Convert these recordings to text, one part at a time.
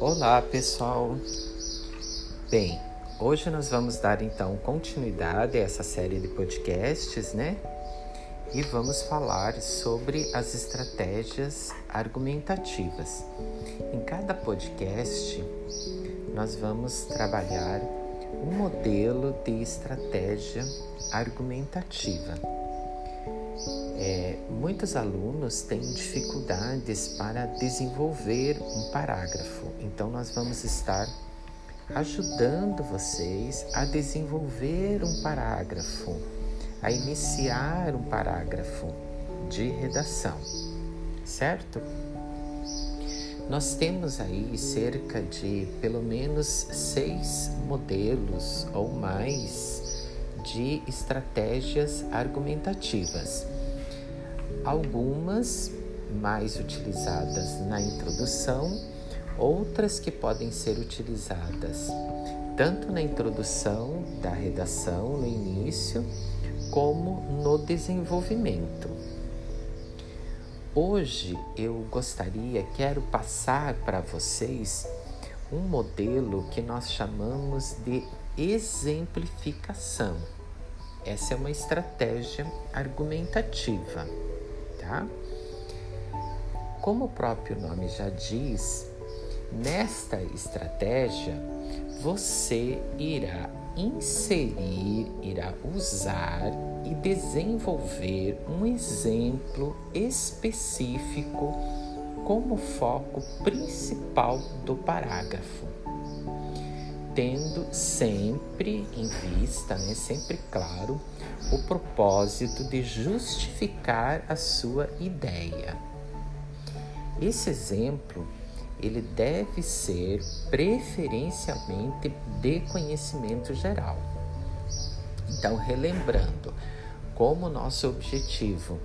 Olá, pessoal. Bem, hoje nós vamos dar então continuidade a essa série de podcasts, né? E vamos falar sobre as estratégias argumentativas. Em cada podcast, nós vamos trabalhar um modelo de estratégia argumentativa. É, muitos alunos têm dificuldades para desenvolver um parágrafo, então nós vamos estar ajudando vocês a desenvolver um parágrafo, a iniciar um parágrafo de redação, certo? Nós temos aí cerca de pelo menos seis modelos ou mais de estratégias argumentativas algumas mais utilizadas na introdução, outras que podem ser utilizadas tanto na introdução da redação, no início, como no desenvolvimento. Hoje eu gostaria, quero passar para vocês um modelo que nós chamamos de exemplificação. Essa é uma estratégia argumentativa tá? Como o próprio nome já diz, nesta estratégia você irá inserir, irá usar e desenvolver um exemplo específico como foco principal do parágrafo, tendo sempre em vista, né, sempre claro, o propósito de justificar a sua ideia. Esse exemplo ele deve ser preferencialmente de conhecimento geral. Então, relembrando, como nosso objetivo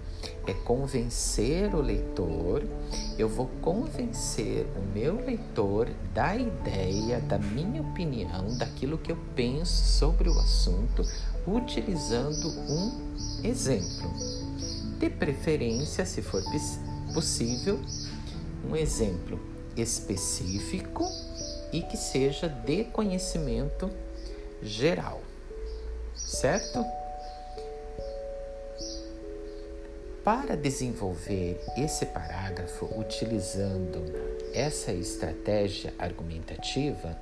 é convencer o leitor, eu vou convencer o meu leitor da ideia, da minha opinião, daquilo que eu penso sobre o assunto, utilizando um exemplo. De preferência, se for possível, um exemplo específico e que seja de conhecimento geral, certo? Para desenvolver esse parágrafo utilizando essa estratégia argumentativa,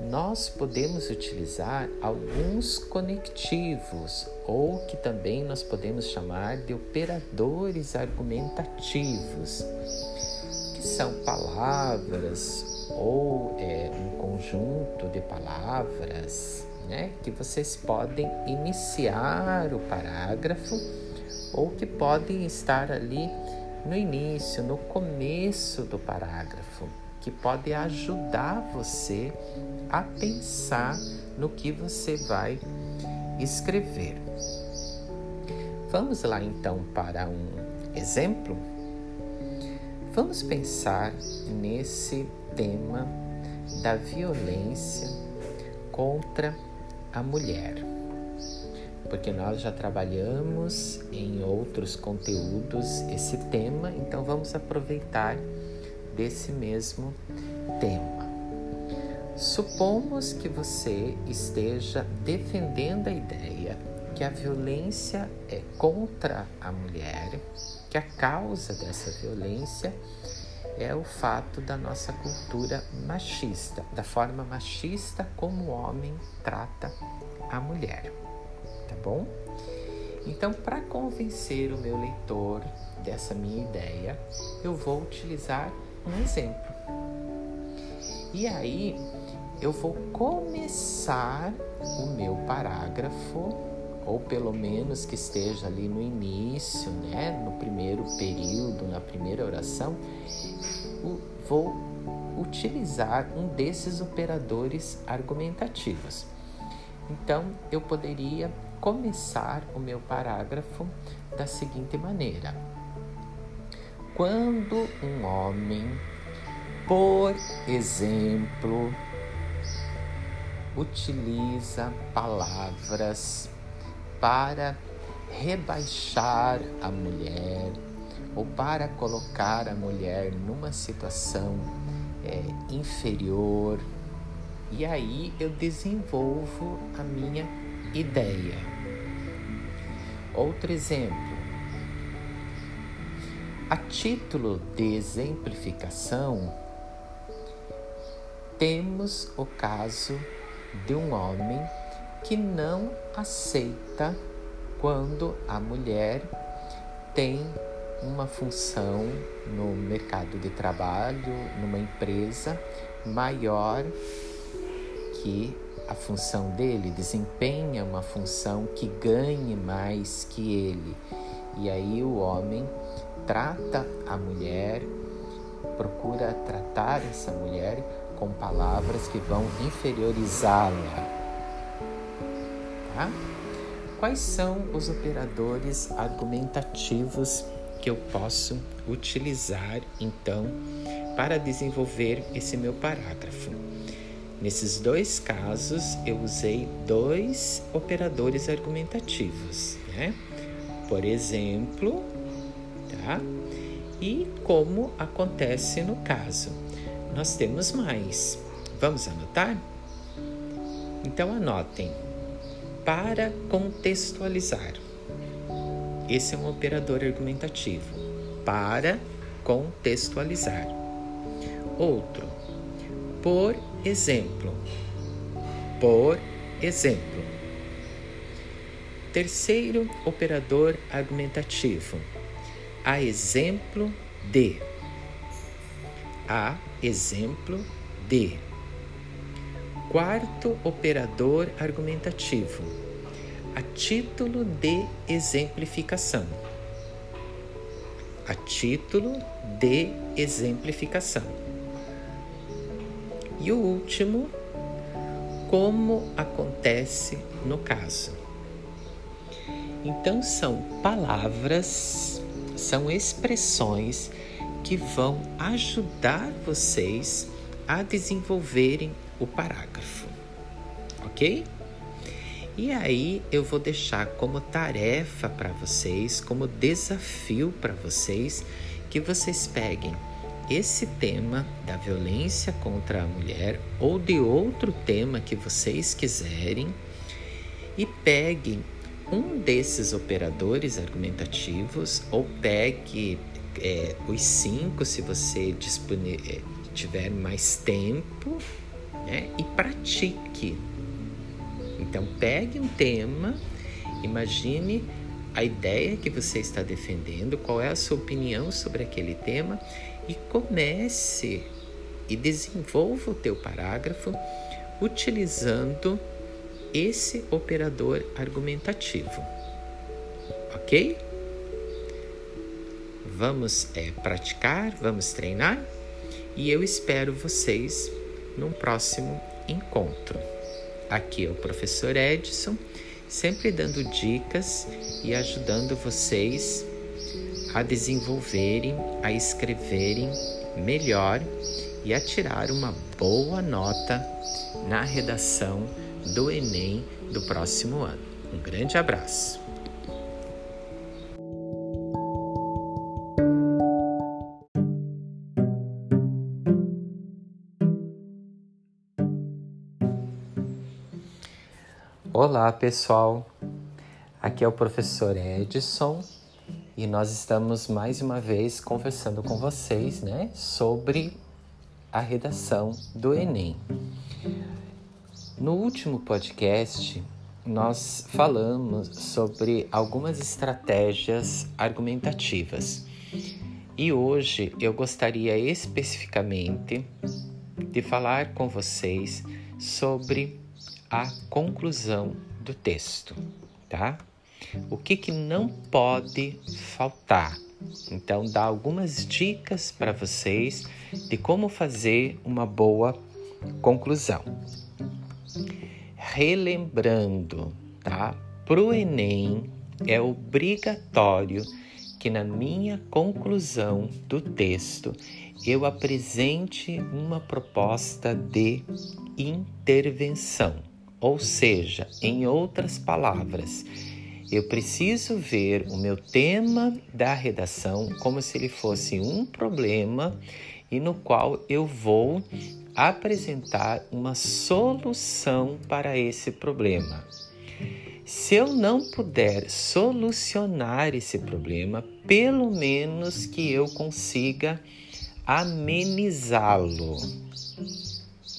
nós podemos utilizar alguns conectivos ou que também nós podemos chamar de operadores argumentativos, que são palavras ou é, um conjunto de palavras né, que vocês podem iniciar o parágrafo ou que podem estar ali no início, no começo do parágrafo, que pode ajudar você a pensar no que você vai escrever. Vamos lá então para um exemplo? Vamos pensar nesse tema da violência contra a mulher porque nós já trabalhamos em outros conteúdos esse tema, então vamos aproveitar desse mesmo tema. Supomos que você esteja defendendo a ideia que a violência é contra a mulher, que a causa dessa violência é o fato da nossa cultura machista, da forma machista como o homem trata a mulher tá bom? Então, para convencer o meu leitor dessa minha ideia, eu vou utilizar um exemplo. E aí, eu vou começar o meu parágrafo, ou pelo menos que esteja ali no início, né, no primeiro período, na primeira oração, vou utilizar um desses operadores argumentativos. Então, eu poderia começar o meu parágrafo da seguinte maneira: Quando um homem, por exemplo, utiliza palavras para rebaixar a mulher ou para colocar a mulher numa situação é, inferior. E aí eu desenvolvo a minha ideia. Outro exemplo. A título de exemplificação, temos o caso de um homem que não aceita quando a mulher tem uma função no mercado de trabalho, numa empresa maior que a função dele, desempenha uma função que ganhe mais que ele. E aí o homem trata a mulher, procura tratar essa mulher com palavras que vão inferiorizá-la. Tá? Quais são os operadores argumentativos que eu posso utilizar então para desenvolver esse meu parágrafo? Nesses dois casos, eu usei dois operadores argumentativos, né? Por exemplo, tá? E como acontece no caso nós temos mais. Vamos anotar? Então anotem. Para contextualizar. Esse é um operador argumentativo. Para contextualizar. Outro. Por exemplo. Por exemplo. Terceiro operador argumentativo. A exemplo de. A exemplo de. Quarto operador argumentativo, a título de exemplificação. A título de exemplificação. E o último, como acontece no caso. Então, são palavras, são expressões que vão ajudar vocês a desenvolverem o parágrafo, ok? E aí eu vou deixar como tarefa para vocês, como desafio para vocês, que vocês peguem esse tema da violência contra a mulher ou de outro tema que vocês quiserem e peguem um desses operadores argumentativos ou pegue é, os cinco, se você é, tiver mais tempo, né? e pratique. Então, pegue um tema, imagine a ideia que você está defendendo, qual é a sua opinião sobre aquele tema e comece e desenvolva o teu parágrafo utilizando esse operador argumentativo. Ok? vamos é, praticar, vamos treinar e eu espero vocês num próximo encontro. Aqui é o professor Edson, sempre dando dicas e ajudando vocês a desenvolverem, a escreverem melhor e a tirar uma boa nota na redação do Enem do próximo ano. Um grande abraço! Olá pessoal, aqui é o professor Edson e nós estamos mais uma vez conversando com vocês né, sobre a redação do Enem. No último podcast, nós falamos sobre algumas estratégias argumentativas e hoje eu gostaria especificamente de falar com vocês sobre a conclusão do texto, tá? O que, que não pode faltar? Então, dá algumas dicas para vocês de como fazer uma boa conclusão. Relembrando, tá? Para o Enem é obrigatório que na minha conclusão do texto eu apresente uma proposta de intervenção. Ou seja, em outras palavras, eu preciso ver o meu tema da redação como se ele fosse um problema e no qual eu vou apresentar uma solução para esse problema. Se eu não puder solucionar esse problema, pelo menos que eu consiga amenizá-lo.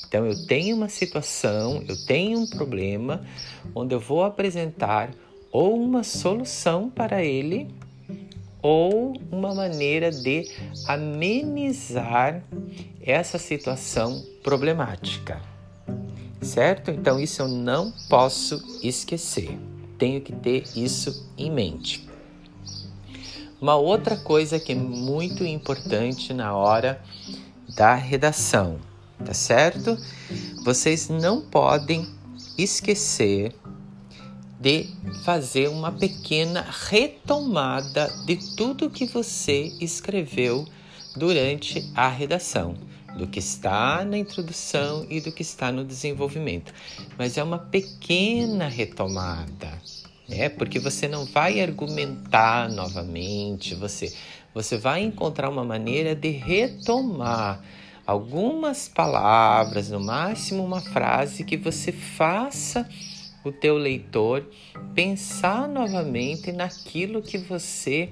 Então, eu tenho uma situação, eu tenho um problema, onde eu vou apresentar ou uma solução para ele, ou uma maneira de amenizar essa situação problemática. Certo? Então, isso eu não posso esquecer. Tenho que ter isso em mente. Uma outra coisa que é muito importante na hora da redação, tá certo? Vocês não podem esquecer de fazer uma pequena retomada de tudo que você escreveu durante a redação, do que está na introdução e do que está no desenvolvimento. Mas é uma pequena retomada, né? Porque você não vai argumentar novamente, você você vai encontrar uma maneira de retomar algumas palavras, no máximo uma frase que você faça o teu leitor pensar novamente naquilo que você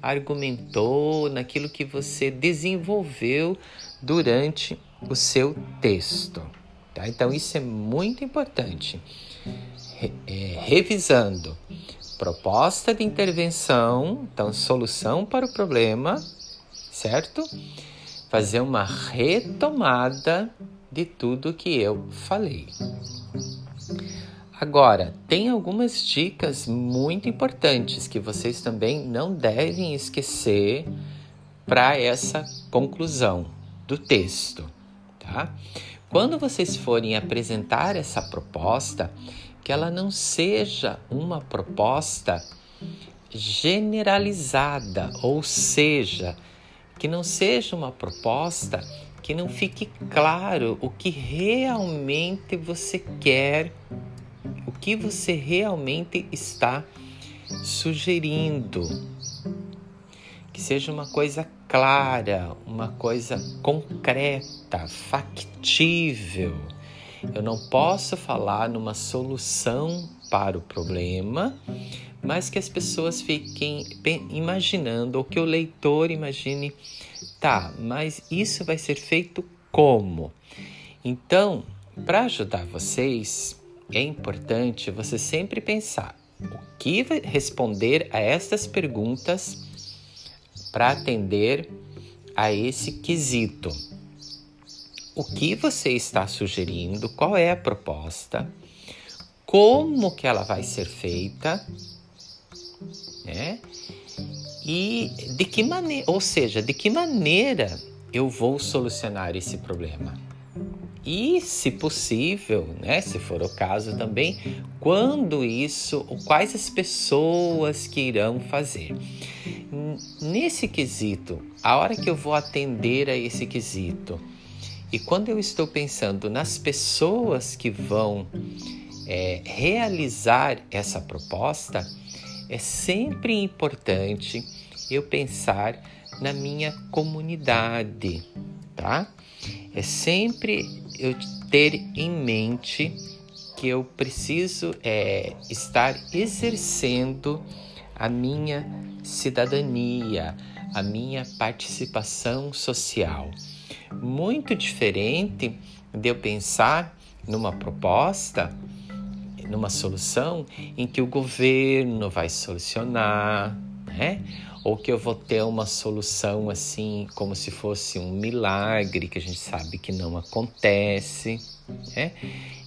argumentou, naquilo que você desenvolveu durante o seu texto. Tá? Então, isso é muito importante. Re é, revisando, proposta de intervenção, então, solução para o problema, certo? Fazer uma retomada de tudo que eu falei. Agora, tem algumas dicas muito importantes que vocês também não devem esquecer para essa conclusão do texto, tá? Quando vocês forem apresentar essa proposta, que ela não seja uma proposta generalizada, ou seja, que não seja uma proposta que não fique claro o que realmente você quer o que você realmente está sugerindo. Que seja uma coisa clara, uma coisa concreta, factível. Eu não posso falar numa solução para o problema, mas que as pessoas fiquem imaginando, ou que o leitor imagine, tá, mas isso vai ser feito como? Então, para ajudar vocês, é importante você sempre pensar o que responder a estas perguntas para atender a esse quesito. O que você está sugerindo? Qual é a proposta? Como que ela vai ser feita? Né? E de que maneira, ou seja, de que maneira eu vou solucionar esse problema? E, se possível, né, se for o caso também, quando isso, quais as pessoas que irão fazer. Nesse quesito, a hora que eu vou atender a esse quesito, e quando eu estou pensando nas pessoas que vão é, realizar essa proposta, é sempre importante eu pensar na minha comunidade, tá? É sempre eu ter em mente que eu preciso é, estar exercendo a minha cidadania, a minha participação social. Muito diferente de eu pensar numa proposta, numa solução em que o governo vai solucionar, né? Ou que eu vou ter uma solução assim, como se fosse um milagre, que a gente sabe que não acontece. Né?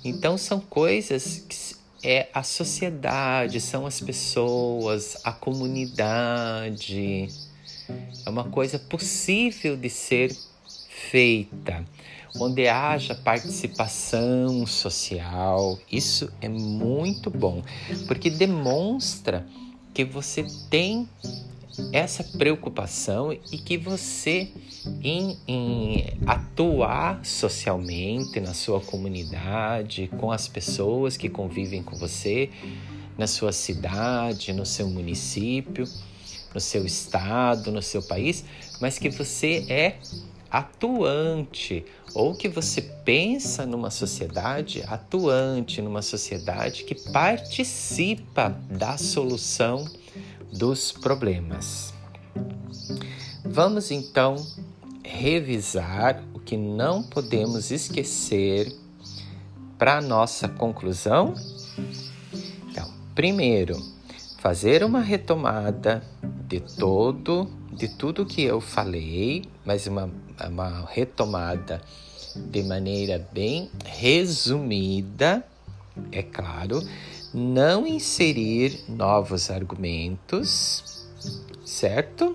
Então, são coisas que é a sociedade, são as pessoas, a comunidade. É uma coisa possível de ser feita, onde haja participação social. Isso é muito bom, porque demonstra que você tem essa preocupação e que você, em, em, atuar socialmente na sua comunidade, com as pessoas que convivem com você, na sua cidade, no seu município, no seu estado, no seu país, mas que você é atuante ou que você pensa numa sociedade atuante, numa sociedade que participa da solução dos problemas. Vamos então revisar o que não podemos esquecer para nossa conclusão. Então, primeiro, fazer uma retomada de todo, de tudo que eu falei, mas uma, uma retomada de maneira bem resumida, é claro, não inserir novos argumentos, certo?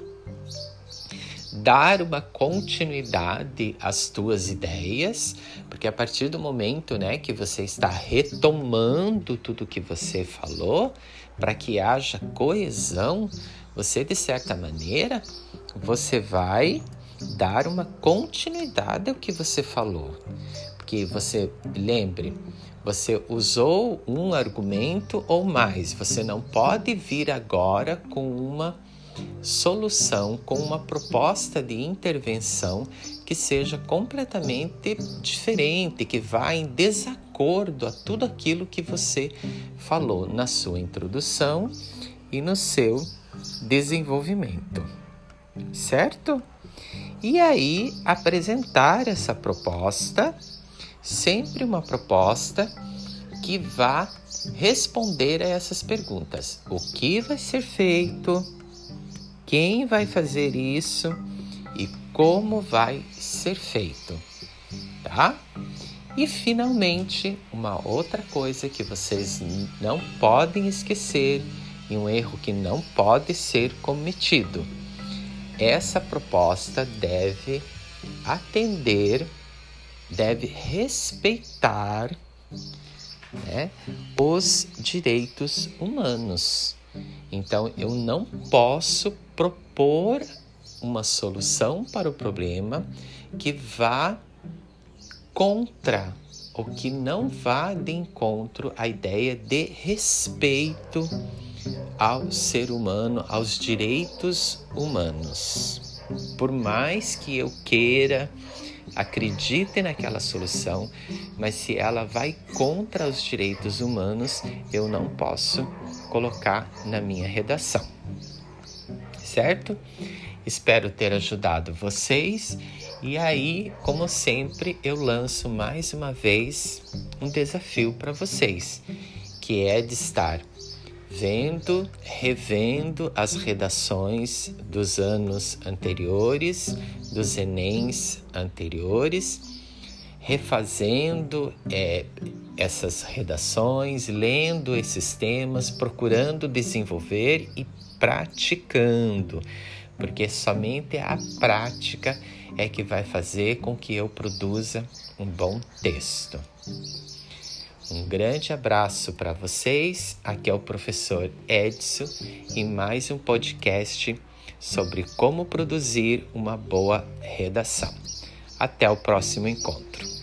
Dar uma continuidade às tuas ideias, porque a partir do momento, né, que você está retomando tudo que você falou, para que haja coesão, você de certa maneira, você vai dar uma continuidade ao que você falou. Porque você lembre, você usou um argumento ou mais. Você não pode vir agora com uma solução, com uma proposta de intervenção que seja completamente diferente, que vá em desacordo a tudo aquilo que você falou na sua introdução e no seu desenvolvimento. Certo? E aí apresentar essa proposta, sempre uma proposta que vá responder a essas perguntas: o que vai ser feito, quem vai fazer isso? E como vai ser feito, tá? E finalmente, uma outra coisa que vocês não podem esquecer e um erro que não pode ser cometido. Essa proposta deve atender, deve respeitar né, os direitos humanos. Então, eu não posso propor uma solução para o problema que vá contra ou que não vá de encontro à ideia de respeito ao ser humano, aos direitos humanos. Por mais que eu queira, acredite naquela solução, mas se ela vai contra os direitos humanos, eu não posso colocar na minha redação. Certo? Espero ter ajudado vocês. E aí, como sempre, eu lanço mais uma vez um desafio para vocês, que é de estar vendo, revendo as redações dos anos anteriores, dos Enems anteriores, refazendo é, essas redações, lendo esses temas, procurando desenvolver e praticando, porque somente a prática é que vai fazer com que eu produza um bom texto. Um grande abraço para vocês. Aqui é o professor Edson e mais um podcast sobre como produzir uma boa redação. Até o próximo encontro.